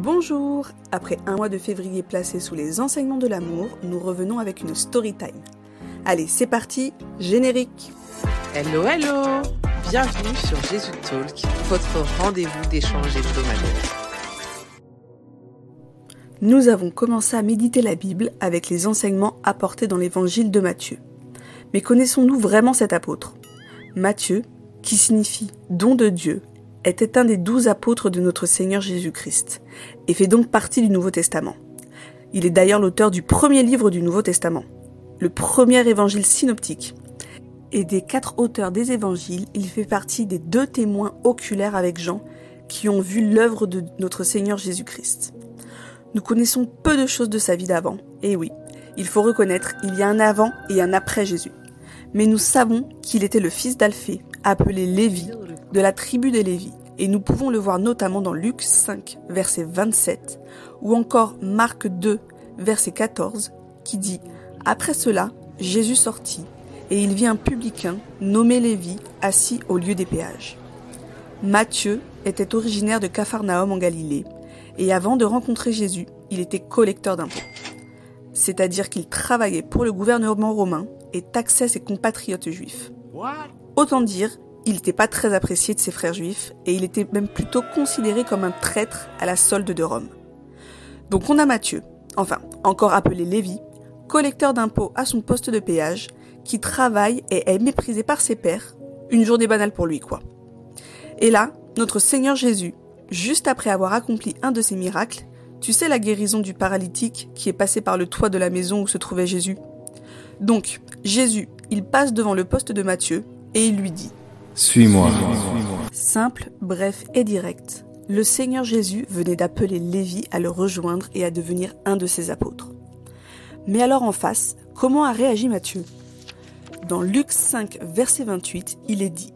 Bonjour Après un mois de février placé sous les enseignements de l'amour, nous revenons avec une story time. Allez, c'est parti, générique Hello, hello Bienvenue sur Jésus Talk, votre rendez-vous d'échange hebdomadaire. Nous avons commencé à méditer la Bible avec les enseignements apportés dans l'évangile de Matthieu. Mais connaissons-nous vraiment cet apôtre? Matthieu, qui signifie don de Dieu, était un des douze apôtres de notre Seigneur Jésus-Christ, et fait donc partie du Nouveau Testament. Il est d'ailleurs l'auteur du premier livre du Nouveau Testament, le premier évangile synoptique. Et des quatre auteurs des évangiles, il fait partie des deux témoins oculaires avec Jean qui ont vu l'œuvre de notre Seigneur Jésus-Christ. Nous connaissons peu de choses de sa vie d'avant, et oui, il faut reconnaître, il y a un avant et un après Jésus. Mais nous savons qu'il était le fils d'Alphée, appelé Lévi, de la tribu des Lévis, et nous pouvons le voir notamment dans Luc 5, verset 27, ou encore Marc 2, verset 14, qui dit Après cela, Jésus sortit, et il vit un publicain nommé Lévi assis au lieu des péages. Matthieu était originaire de Capharnaüm en Galilée, et avant de rencontrer Jésus, il était collecteur d'impôts. C'est-à-dire qu'il travaillait pour le gouvernement romain et taxait ses compatriotes juifs. Autant dire, il n'était pas très apprécié de ses frères juifs et il était même plutôt considéré comme un traître à la solde de Rome. Donc on a Matthieu, enfin encore appelé Lévi, collecteur d'impôts à son poste de péage, qui travaille et est méprisé par ses pairs, une journée banale pour lui quoi. Et là, notre Seigneur Jésus, juste après avoir accompli un de ses miracles, tu sais la guérison du paralytique qui est passé par le toit de la maison où se trouvait Jésus Donc, Jésus, il passe devant le poste de Matthieu et il lui dit Suis-moi. Simple, bref et direct. Le Seigneur Jésus venait d'appeler Lévi à le rejoindre et à devenir un de ses apôtres. Mais alors en face, comment a réagi Matthieu? Dans Luc 5, verset 28, il est dit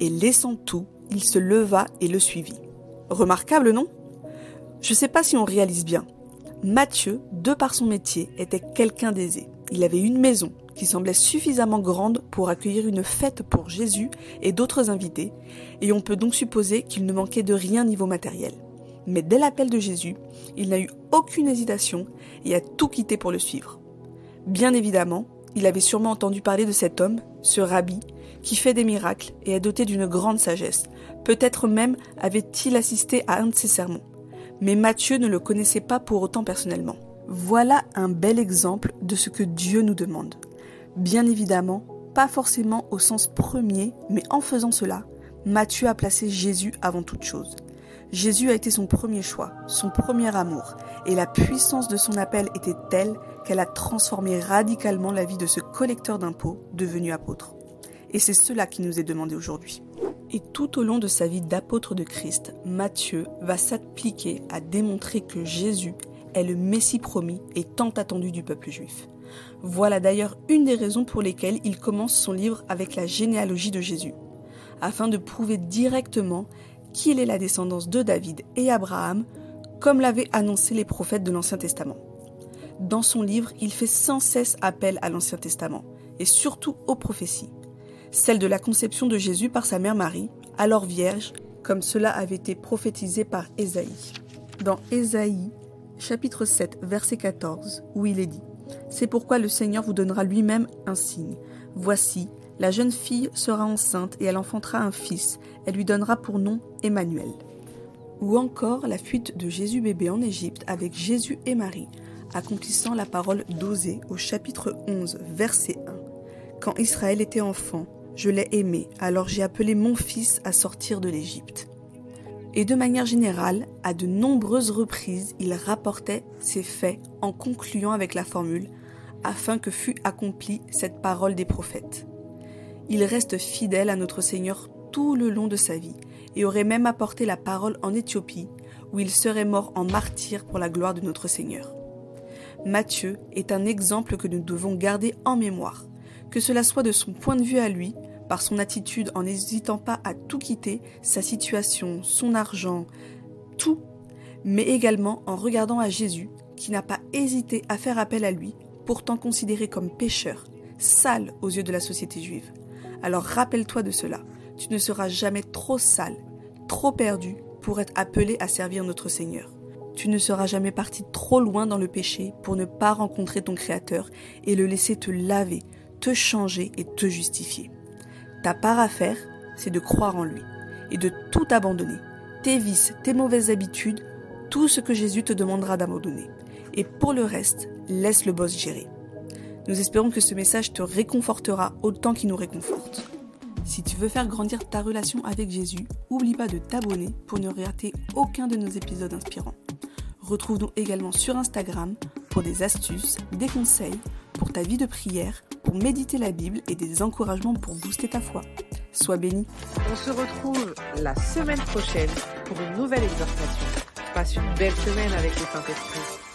Et laissant tout, il se leva et le suivit. Remarquable, non? Je ne sais pas si on réalise bien. Matthieu, de par son métier, était quelqu'un d'aisé. Il avait une maison qui semblait suffisamment grande pour accueillir une fête pour Jésus et d'autres invités, et on peut donc supposer qu'il ne manquait de rien niveau matériel. Mais dès l'appel de Jésus, il n'a eu aucune hésitation et a tout quitté pour le suivre. Bien évidemment, il avait sûrement entendu parler de cet homme, ce rabbi, qui fait des miracles et est doté d'une grande sagesse. Peut-être même avait-il assisté à un de ses sermons. Mais Matthieu ne le connaissait pas pour autant personnellement. Voilà un bel exemple de ce que Dieu nous demande. Bien évidemment, pas forcément au sens premier, mais en faisant cela, Matthieu a placé Jésus avant toute chose. Jésus a été son premier choix, son premier amour, et la puissance de son appel était telle qu'elle a transformé radicalement la vie de ce collecteur d'impôts devenu apôtre. Et c'est cela qui nous est demandé aujourd'hui. Et tout au long de sa vie d'apôtre de Christ, Matthieu va s'appliquer à démontrer que Jésus est le Messie promis et tant attendu du peuple juif. Voilà d'ailleurs une des raisons pour lesquelles il commence son livre avec la généalogie de Jésus, afin de prouver directement qu'il est la descendance de David et Abraham, comme l'avaient annoncé les prophètes de l'Ancien Testament. Dans son livre, il fait sans cesse appel à l'Ancien Testament, et surtout aux prophéties. Celle de la conception de Jésus par sa mère Marie, alors vierge, comme cela avait été prophétisé par Ésaïe. Dans Ésaïe, chapitre 7, verset 14, où il est dit C'est pourquoi le Seigneur vous donnera lui-même un signe. Voici, la jeune fille sera enceinte et elle enfantera un fils. Elle lui donnera pour nom Emmanuel. Ou encore la fuite de Jésus bébé en Égypte avec Jésus et Marie, accomplissant la parole d'Osée au chapitre 11, verset 1. Quand Israël était enfant, je l'ai aimé, alors j'ai appelé mon fils à sortir de l'Égypte. Et de manière générale, à de nombreuses reprises, il rapportait ces faits en concluant avec la formule afin que fût accomplie cette parole des prophètes. Il reste fidèle à notre Seigneur tout le long de sa vie et aurait même apporté la parole en Éthiopie, où il serait mort en martyr pour la gloire de notre Seigneur. Matthieu est un exemple que nous devons garder en mémoire, que cela soit de son point de vue à lui, par son attitude en n'hésitant pas à tout quitter, sa situation, son argent, tout, mais également en regardant à Jésus, qui n'a pas hésité à faire appel à lui, pourtant considéré comme pécheur, sale aux yeux de la société juive. Alors rappelle-toi de cela, tu ne seras jamais trop sale, trop perdu pour être appelé à servir notre Seigneur. tu ne seras jamais parti trop loin dans le péché pour ne pas rencontrer ton Créateur et le laisser te laver, te changer et te justifier. Ta part à faire, c'est de croire en lui et de tout abandonner. Tes vices, tes mauvaises habitudes, tout ce que Jésus te demandera d'abandonner. Et pour le reste, laisse le boss gérer. Nous espérons que ce message te réconfortera autant qu'il nous réconforte. Si tu veux faire grandir ta relation avec Jésus, oublie pas de t'abonner pour ne rater aucun de nos épisodes inspirants. Retrouve-nous également sur Instagram pour des astuces, des conseils pour ta vie de prière, méditer la Bible et des encouragements pour booster ta foi. Sois béni. On se retrouve la semaine prochaine pour une nouvelle exhortation. Passe une belle semaine avec le Saint-Esprit.